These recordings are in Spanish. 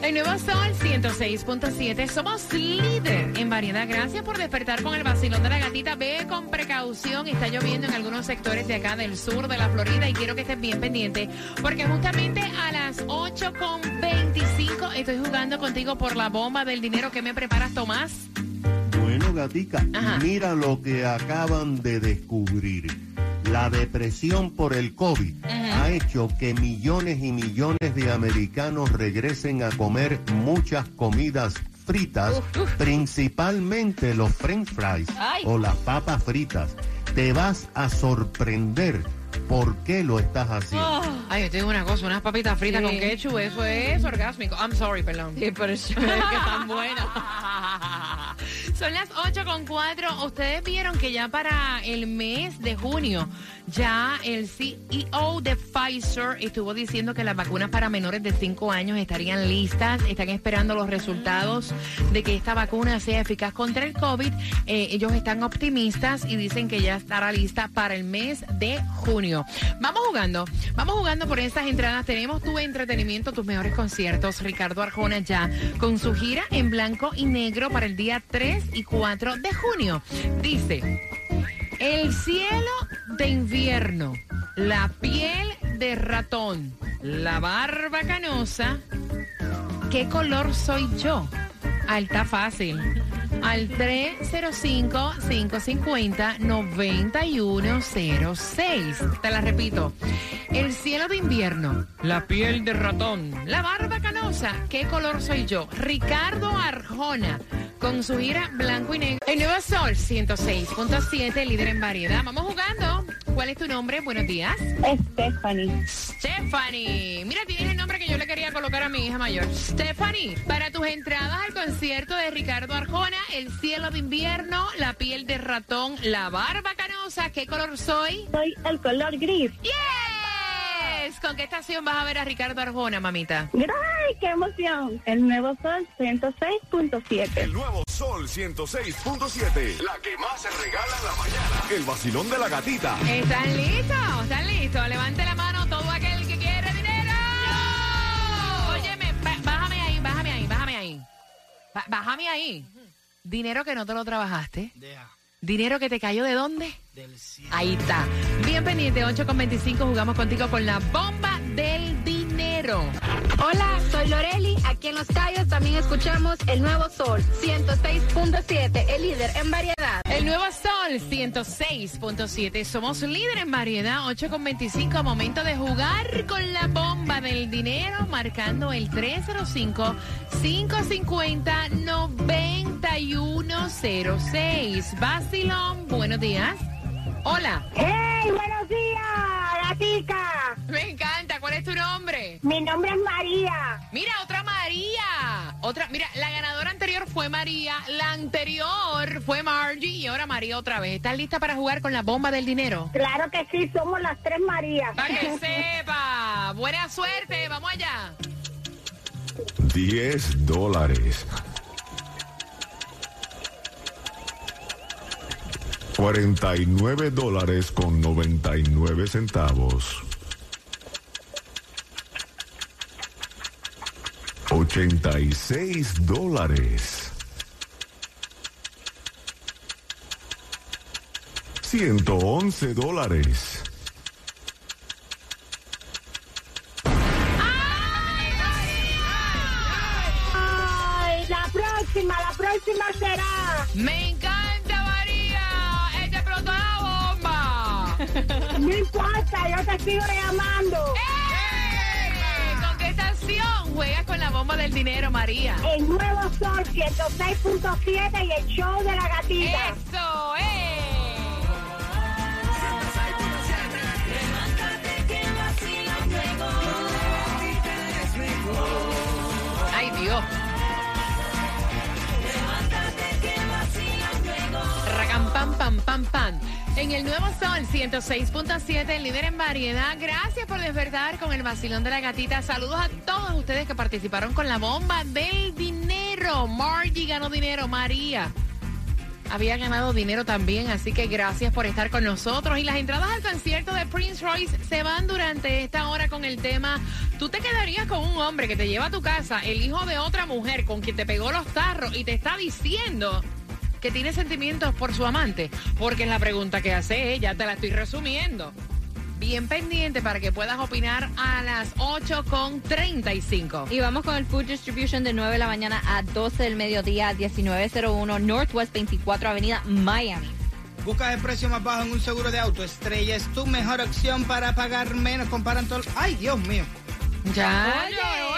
El nuevo Sol 106.7. Somos líder en variedad. Gracias por despertar con el vacilón de la gatita. Ve con precaución. Está lloviendo en algunos sectores de acá del sur de la Florida y quiero que estés bien pendiente porque justamente a las 8.25 estoy jugando contigo por la bomba del dinero que me preparas, Tomás. Bueno, gatica, Ajá. mira lo que acaban de descubrir. La depresión por el COVID ha hecho que millones y millones de americanos regresen a comer muchas comidas fritas, principalmente los french fries Ay. o las papas fritas. Te vas a sorprender por qué lo estás haciendo. Ay, yo te digo una cosa, unas papitas fritas Sí. con ketchup, eso es orgásmico. I'm sorry, perdón. Sí, pero es que tan buena. Son las 8 con 4. Ustedes vieron que ya para el mes de junio, ya el CEO de Pfizer estuvo diciendo que las vacunas para menores de 5 años estarían listas. Están esperando los resultados de que esta vacuna sea eficaz contra el COVID. Eh, ellos están optimistas y dicen que ya estará lista para el mes de junio. Vamos jugando, vamos jugando por estas entradas. Tenemos tu entretenimiento, tus mejores conciertos. Ricardo Arjona ya con su gira en blanco y negro para el día 3 y 4 de junio. Dice, el cielo de invierno, la piel de ratón, la barba canosa, ¿qué color soy yo? Alta fácil. Al 305-550-9106. Te la repito. El cielo de invierno, la piel de ratón, la barba canosa, ¿qué color soy yo? Ricardo Arjona, con su gira blanco y negro. El Nuevo Sol 106.7, líder en variedad. Vamos jugando. ¿Cuál es tu nombre? Buenos días. Stephanie. Stephanie. Mira, tienes el nombre que yo le quería colocar a mi hija mayor. Stephanie, para tus entradas al concierto de Ricardo Arjona, El cielo de invierno, La piel de ratón, La barba canosa, ¿qué color soy? Soy el color gris. ¡Yes! ¿Con qué estación vas a ver a Ricardo Arjona, mamita? ¡Ay, qué emoción! El nuevo sol 106.7. El nuevo Sol 106.7. La que más se regala en la mañana. El vacilón de la gatita. ¿Están listos? ¿Están listos? Levante la mano todo aquel que quiere dinero. Óyeme, ba- bájame ahí, bájame ahí, bájame ahí. Bájame ahí. Dinero que no te lo trabajaste. Dinero que te cayó de dónde? Ahí está. Bien pendiente, 8 con 25, jugamos contigo con la bomba del dinero. Hola, soy Loreli. Aquí en Los Cayos también escuchamos el nuevo Sol 106.7, el líder en variedad. El nuevo Sol 106.7. Somos líder en variedad. 8 con 25. Momento de jugar con la bomba del dinero. Marcando el 305-550-9106. Basilón, buenos días. Hola. ¡Hey, buenos días, gatica! Me encanta. ¿Cuál es tu nombre? Mi nombre es María. Mira, otra María. Otra, mira, la ganadora anterior fue María, la anterior fue Margie y ahora María otra vez. ¿Estás lista para jugar con la bomba del dinero? Claro que sí, somos las tres Marías. Para que sepa. Buena suerte. Vamos allá. 10 dólares. 49 dólares con 99 centavos. 86 dólares. 111 dólares. ¡Ay, la próxima, la próxima será! Me encanta, importa, yo te sigo llamando. ¡Eh! ¿Con qué estación juegas con la bomba del dinero, María? El nuevo sol 106.7 y el show de la gatita. En el nuevo Sol 106.7, el líder en variedad. Gracias por despertar con el vacilón de la gatita. Saludos a todos ustedes que participaron con la bomba del dinero. dinero. María había ganado dinero también, así que gracias por estar con nosotros. Y las entradas al concierto de Prince Royce se van durante esta hora con el tema, tú te quedarías con un hombre que te lleva a tu casa, el hijo de otra mujer con quien te pegó los tarros y te está diciendo que tiene sentimientos por su amante, porque es la pregunta que hace ella, te la estoy resumiendo. Bien pendiente para que puedas opinar a las 8 con 35. Y vamos con el Food Distribution de 9 de la mañana a 12 del mediodía, 1901 Northwest 24 Avenida, Miami. Buscas el precio más bajo en un seguro de auto. Estrella es tu mejor opción para pagar menos. Comparan todo. ¡Ay, Dios mío! Ya, Oye.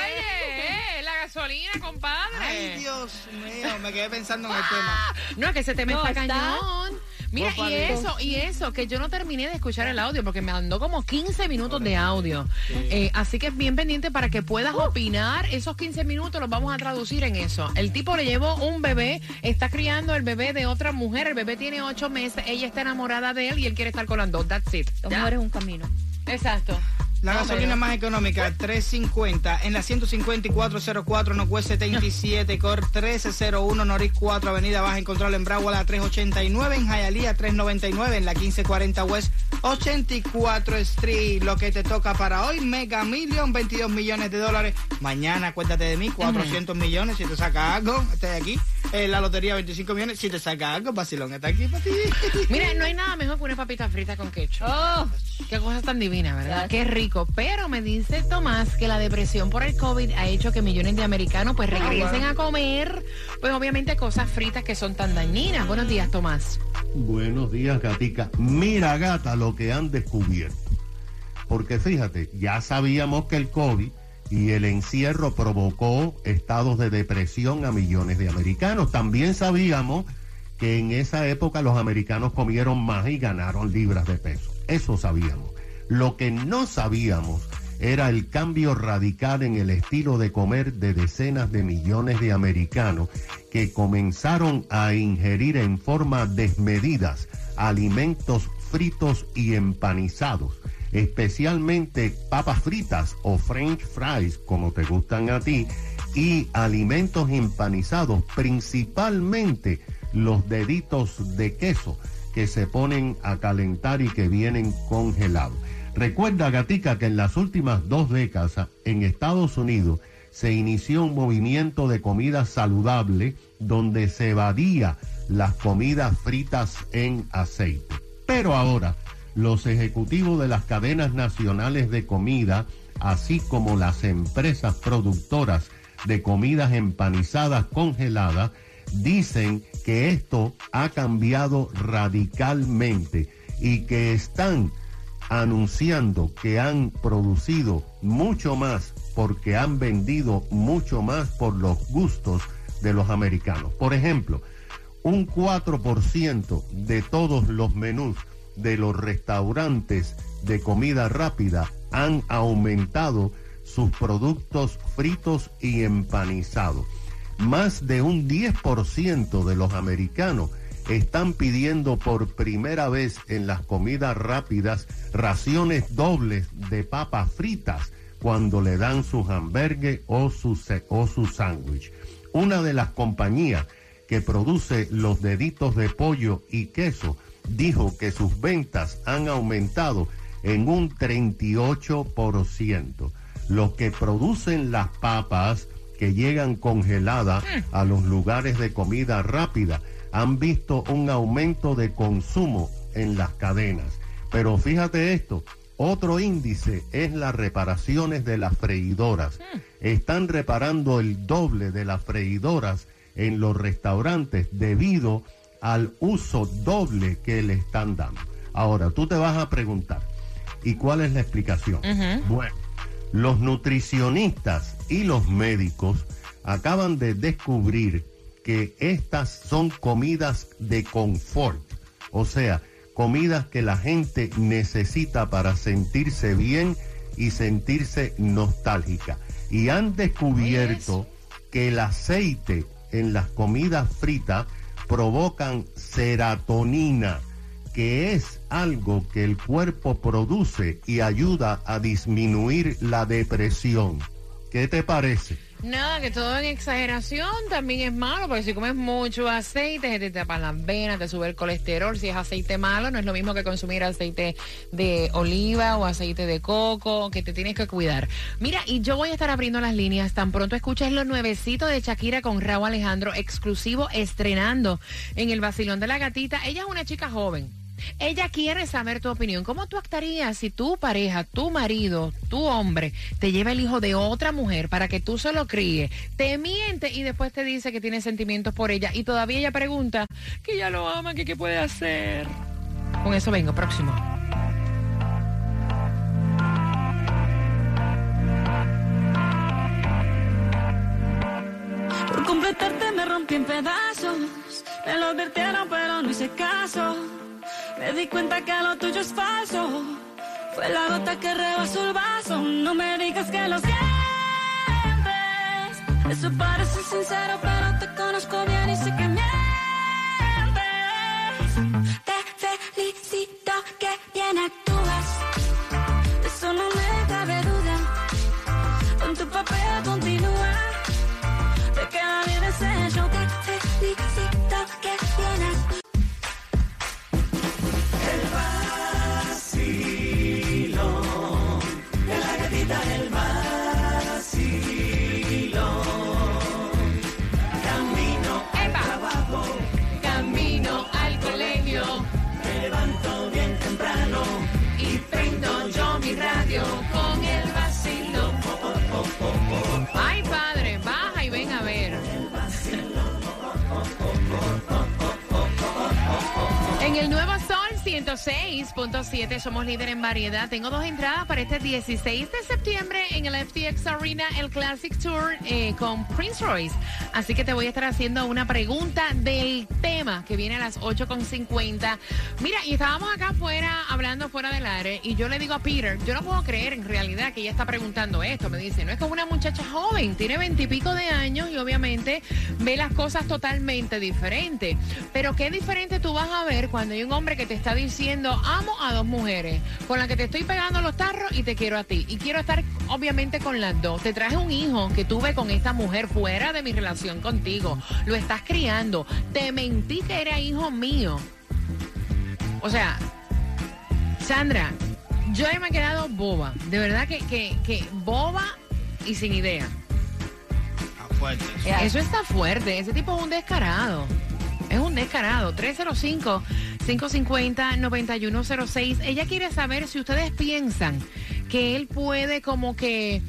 Gasolina, compadre. ¡Ay, Dios mío! Me quedé pensando en el tema. No, es que ese tema No, está está- cañón. Mira, y eso, y eso, que yo no terminé de escuchar el audio porque me andó como 15 minutos de audio. Eh, así que bien pendiente para que puedas opinar. Esos 15 minutos los vamos a traducir en eso. El tipo le llevó un bebé, está criando el bebé de otra mujer. El bebé tiene 8 meses, ella está enamorada de él y él quiere estar con las dos. That's it. Mujeres, un camino. Exacto. La No, gasolina pero- más económica, 350. En la 15404 Northwest 77, Cor 1301, Norris 4, Avenida Baja, encontrarlo en Broward a 389, en Hialeah 399, en la 1540 West 84 Street. Lo que te toca para hoy, Mega Million, 22 millones de dólares. Mañana, cuéntate de mí, 400 millones. Si te saca algo, estoy aquí. En la lotería, 25 millones. Si te saca algo, vacilón está aquí para ti. Mira, no hay nada mejor que una papita frita con ketchup. Oh, Qué cosa tan divina, ¿verdad? Qué rico. Pero me dice Tomás que la depresión por el COVID ha hecho que millones de americanos pues regresen a comer, pues obviamente cosas fritas que son tan dañinas. Buenos días, Tomás. Buenos días, Gatica. Mira, gata, lo que han descubierto. Porque fíjate, ya sabíamos que el COVID y el encierro provocó estados de depresión a millones de americanos. También sabíamos que en esa época los americanos comieron más y ganaron libras de peso. Eso sabíamos. Lo que no sabíamos era el cambio radical en el estilo de comer de decenas de millones de americanos que comenzaron a ingerir en forma desmedidas alimentos fritos y empanizados, especialmente papas fritas o french fries, como te gustan a ti, y alimentos empanizados, principalmente los deditos de queso que se ponen a calentar y que vienen congelados. Recuerda, Gatica, que en las últimas dos décadas en Estados Unidos se inició un movimiento de comida saludable donde se evadía las comidas fritas en aceite. Pero ahora, los ejecutivos de las cadenas nacionales de comida, así como las empresas productoras de comidas empanizadas congeladas, dicen que esto ha cambiado radicalmente y que están anunciando que han producido mucho más porque han vendido mucho más por los gustos de los americanos. Por ejemplo, un 4% de todos los menús de los restaurantes de comida rápida han aumentado sus productos fritos y empanizados. Más de un 10% de los americanos están pidiendo por primera vez en las comidas rápidas raciones dobles de papas fritas cuando le dan su hamburgues o su, o su sándwich. Una de las compañías que produce los deditos de pollo y queso dijo que sus ventas han aumentado en un 38%. Los que producen las papas que llegan congeladas a los lugares de comida rápida han visto un aumento de consumo en las cadenas. Pero fíjate esto, otro índice es las reparaciones de las freidoras. Están reparando el doble de las freidoras en los restaurantes debido al uso doble que le están dando. Ahora, tú te vas a preguntar, ¿y cuál es la explicación? Bueno, los nutricionistas y los médicos acaban de descubrir que estas son comidas de confort, o sea, comidas que la gente necesita para sentirse bien y sentirse nostálgica. Y han descubierto que el aceite en las comidas fritas provocan serotonina, que es algo que el cuerpo produce y ayuda a disminuir la depresión. ¿Qué te parece? Nada, que todo en exageración también es malo, porque si comes mucho aceite, se te tapan las venas, te sube el colesterol. Si es aceite malo, no es lo mismo que consumir aceite de oliva o aceite de coco, que te tienes que cuidar. Mira, y yo voy a estar abriendo las líneas. Tan pronto escuches los nuevecitos de Shakira con Raúl Alejandro, exclusivo, estrenando en el Basilón de la Gatita. Ella es una chica joven. Ella quiere saber tu opinión. ¿Cómo tú actuarías si tu pareja, tu marido, tu hombre te lleva el hijo de otra mujer para que tú se lo críes, te miente y después te dice que tiene sentimientos por ella y todavía ella pregunta que ella lo ama, que qué puede hacer? Con eso vengo, próximo. Por completarte me rompí en pedazos. Me lo pero no hice caso. Me di cuenta que lo tuyo es falso. Fue la gota que rebasó el vaso. No me digas que lo sientes. Eso parece sincero, pero te 106.7 somos líder en variedad. Tengo dos entradas para este 16 de septiembre en el FTX Arena, el Classic Tour eh, con Prince Royce. Así que te voy a estar haciendo una pregunta del tema que viene a las 8.50. Mira, y estábamos acá afuera hablando fuera del aire y yo le digo a Peter, yo no puedo creer en realidad que ella está preguntando esto. Me dice, no es que es una muchacha joven, tiene veintipico de años y obviamente ve las cosas totalmente diferentes. Pero qué diferente tú vas a ver cuando hay un hombre que te está diciendo, amo a dos mujeres, con la que te estoy pegando los tarros y te quiero a ti. Y quiero estar obviamente con las dos. Te traje un hijo que tuve con esta mujer fuera de mi relación contigo. Lo estás criando. Te mentí que era hijo mío. O sea, Sandra, yo me he quedado boba. De verdad que, que, que boba y sin idea. Fuerte. Eso está fuerte. Ese tipo es un descarado. Es un descarado. 305-550-9106. Ella quiere saber si ustedes piensan que él puede como que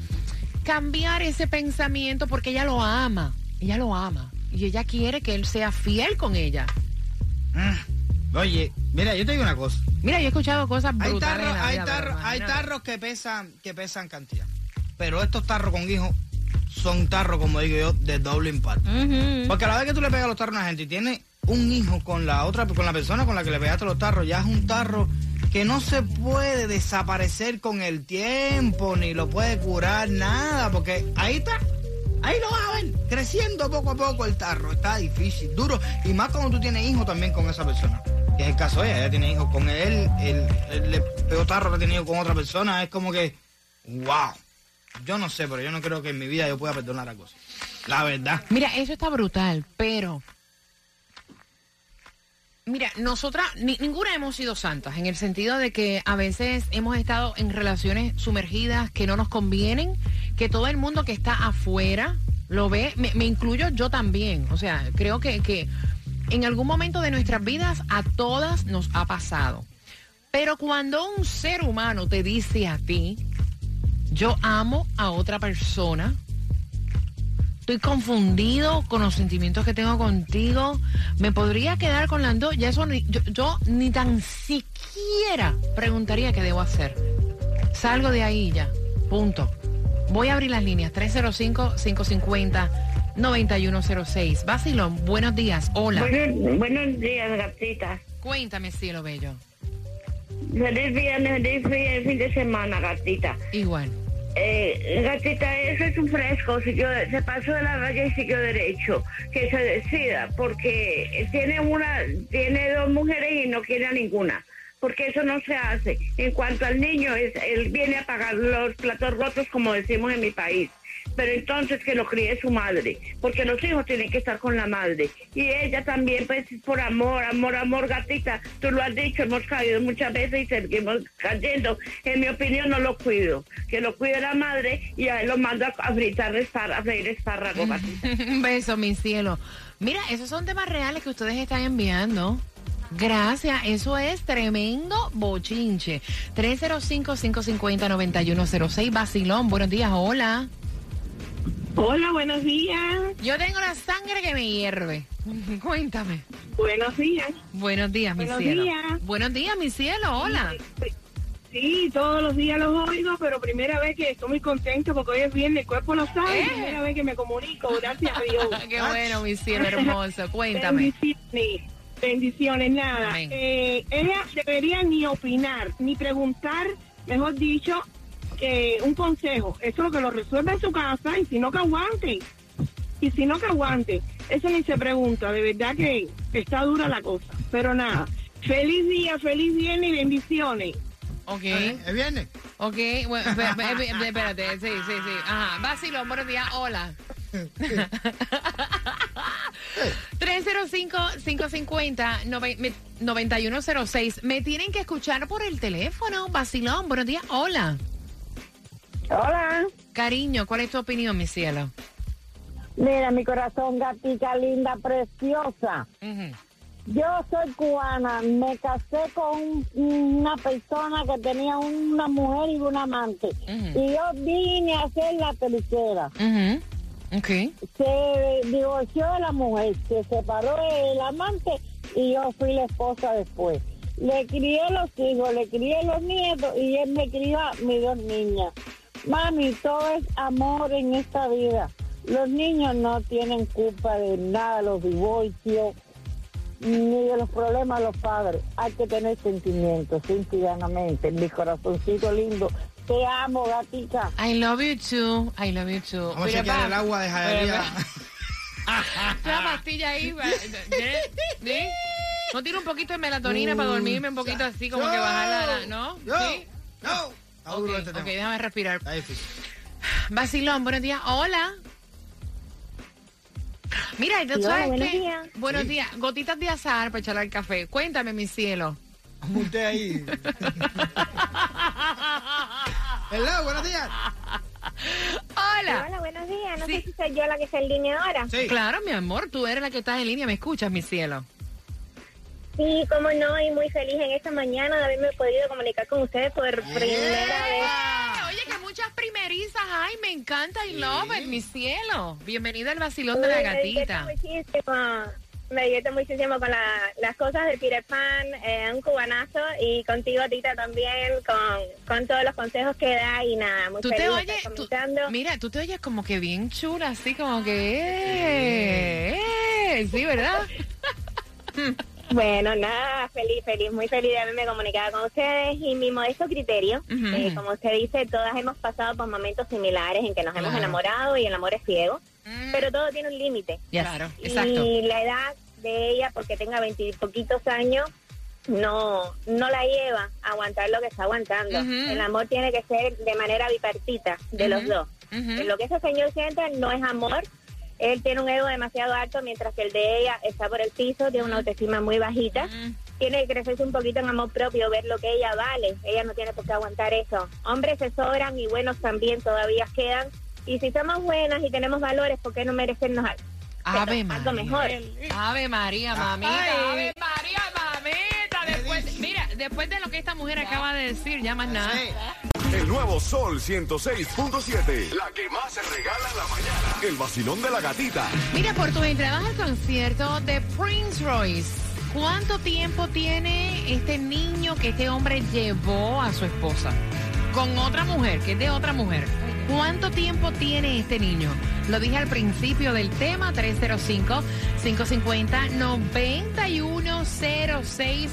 cambiar ese pensamiento porque ella lo ama. Ella lo ama. Y ella quiere que él sea fiel con ella. Oye, mira, yo te digo una cosa. Mira, yo he escuchado cosas Hay brutales. tarros, hay tarros, hay imagínate. tarros que pesan, que pesan cantidad. Pero estos tarros con hijos son tarros, como digo yo, de doble impacto. Porque a la vez que tú le pegas los tarros a una gente y tiene un hijo con la otra, con la persona con la que le pegaste los tarros, ya es un tarro que no se puede desaparecer con el tiempo, ni lo puede curar, nada, porque ahí está. Ahí lo vas a ver, creciendo poco a poco el tarro. Está difícil, duro. Y más cuando tú tienes hijos también con esa persona. Que es el caso de ella, ella tiene hijos con él, él, él le pegó tarro, lo ha tenido con otra persona. Es como que, wow. Yo no sé, pero yo no creo que en mi vida yo pueda perdonar algo así. La verdad. Mira, eso está brutal, pero. Mira, nosotras, ni- ninguna hemos sido santas, en el sentido de que a veces hemos estado en relaciones sumergidas que no nos convienen, que todo el mundo que está afuera lo ve, me, me incluyo yo también. O sea, creo que, que en algún momento de nuestras vidas a todas nos ha pasado. Pero cuando un ser humano te dice a ti, yo amo a otra persona, Estoy confundido con los sentimientos que tengo contigo. Me podría quedar con las dos. Ya eso ni- yo, yo ni tan siquiera preguntaría qué debo hacer. Salgo de ahí ya. Punto. Voy a abrir las líneas. 305-550-9106. Basilón, buenos días. Hola. Buenos, buenos días, gatita. Cuéntame, cielo bello. Feliz viernes, feliz fin- fin de semana, gatita. Igual. Eh, gatita, eso es un fresco. Siguió, se pasó de la raya y siguió derecho. Que se decida, porque tiene una, tiene dos mujeres y no quiere a ninguna. Porque eso no se hace. En cuanto al niño, es, él viene a pagar los platos rotos, como decimos en mi país. Pero entonces que lo críe su madre, porque los hijos tienen que estar con la madre. Y ella también, pues por amor, amor, amor, gatita, tú lo has dicho, hemos caído muchas veces y seguimos cayendo. En mi opinión no lo cuido, que lo cuide la madre y a él lo mando a, fritar a freír espárragos, gatita. Un beso, mi cielo. Mira, esos son temas reales que ustedes están enviando. Gracias, eso es tremendo bochinche. 305-550-9106, Basilón, buenos días, hola. Hola, buenos días. Yo tengo la sangre que me hierve. Cuéntame. Buenos días. Buenos días, mi Buenos cielo. días. Buenos días, mi cielo, hola. Sí, todos los días los oigo, pero primera vez que estoy muy contento porque hoy es viernes, el cuerpo lo sabe, Eh. primera vez que me comunico, gracias a Dios. Qué bueno, mi cielo hermoso. Cuéntame. Bendiciones, bendiciones, nada. Eh, ella debería ni opinar, ni preguntar, mejor dicho, que un consejo. Eso lo que lo resuelve en su casa y si no que aguante. Y si no que aguante. Eso ni se pregunta, de verdad que está dura la cosa. Pero nada, feliz día, feliz viernes y bendiciones. Ok, ¿Es viernes? ok. Bueno, espé- espé- espé- espérate, sí, sí, sí. Ajá. Basilón, buenos días, hola. 305-550-9106. Me tienen que escuchar por el teléfono. Basilón, buenos días, hola. Hola. Cariño, ¿cuál es tu opinión, mi cielo? Mira, mi corazón, gatica linda, preciosa. Yo soy cubana, me casé con un- una persona que tenía una mujer y un amante. Y yo vine a ser la tercera. Ujú. Ok. Se divorció de la mujer, se separó del amante y yo fui la esposa después. Le crié los hijos, le crié los nietos y él me crió a mis dos niñas. Mami, todo es amor en esta vida. Los niños no tienen culpa de nada, los divorcios, ni de los problemas de los padres. Hay que tener sentimientos, simplemente. Mi corazoncito lindo. Te amo, gatica. I love you too. I love you too. Vamos a Mira, chequear pa. el agua de Jayalía. Una pastilla ahí. ¿Sí? ¿No tiene un poquito de melatonina para dormirme un poquito así como que bajar la... la- ¿No? Yo, ¿Sí? yo. Está duro Ok, este ok, déjame respirar. Está difícil. Basilón, buenos días. Hola. Mira, ¿tú Sí, hola, sabes buenos qué? días. Buenos días. Gotitas de azar para echarle al café. Cuéntame, mi cielo. Apunté ahí. Hello, buenos días. Hola. Hola, buenos días. No Sí. sé si soy yo la que está en línea ahora. Sí. Claro, mi amor, tú eres la que estás en línea. ¿Me escuchas, mi cielo? Sí, cómo no, y muy feliz en esta mañana de haberme podido comunicar con ustedes por primera vez. Ah, Oye, que muchas primerizas. Ay, me encanta. I love it, mi cielo. Bienvenida al vacilón de la gatita. muchísimo, me divierte muchísimo con la- las cosas de Peter Pan, eh, un cubanazo, y contigo, Tita, también, con, con todos los consejos que da, y nada, muy Tú feliz te oyes, tú- mira, tú te oyes como que bien chula, así como que, eh, eh, sí, ¿verdad? Bueno, nada, feliz, feliz, muy feliz de haberme comunicado con ustedes y mi modesto criterio, eh, como usted dice, todas hemos pasado por momentos similares en que nos hemos enamorado y el amor es ciego, pero todo tiene un límite. Claro, exacto. Y la edad de ella, porque tenga veintipoquitos años, no, no la lleva a aguantar lo que está aguantando. El amor tiene que ser de manera bipartita de los dos. Lo que ese señor siente no es amor. Él tiene un ego demasiado alto, mientras que el de ella está por el piso, tiene una autoestima muy bajita. Mm. Tiene que crecerse un poquito en amor propio, ver lo que ella vale. Ella no tiene por qué aguantar eso. Hombres se sobran y buenos también todavía quedan. Y si somos buenas y tenemos valores, ¿por qué no merecernos algo? Ave algo María. mejor. Ave María, mamita. Ay. Ave María, mamita. Después, mira, después de lo que esta mujer acaba de decir, ya más nada. El nuevo Sol 106.7. La que más se regala en la mañana. El vacilón de la gatita. Mira, por tus entradas al concierto de Prince Royce, ¿cuánto tiempo tiene este niño que este hombre llevó a su esposa? Con otra mujer, que es de otra mujer. ¿Cuánto tiempo tiene este niño? Lo dije al principio del tema, 305-550-9106.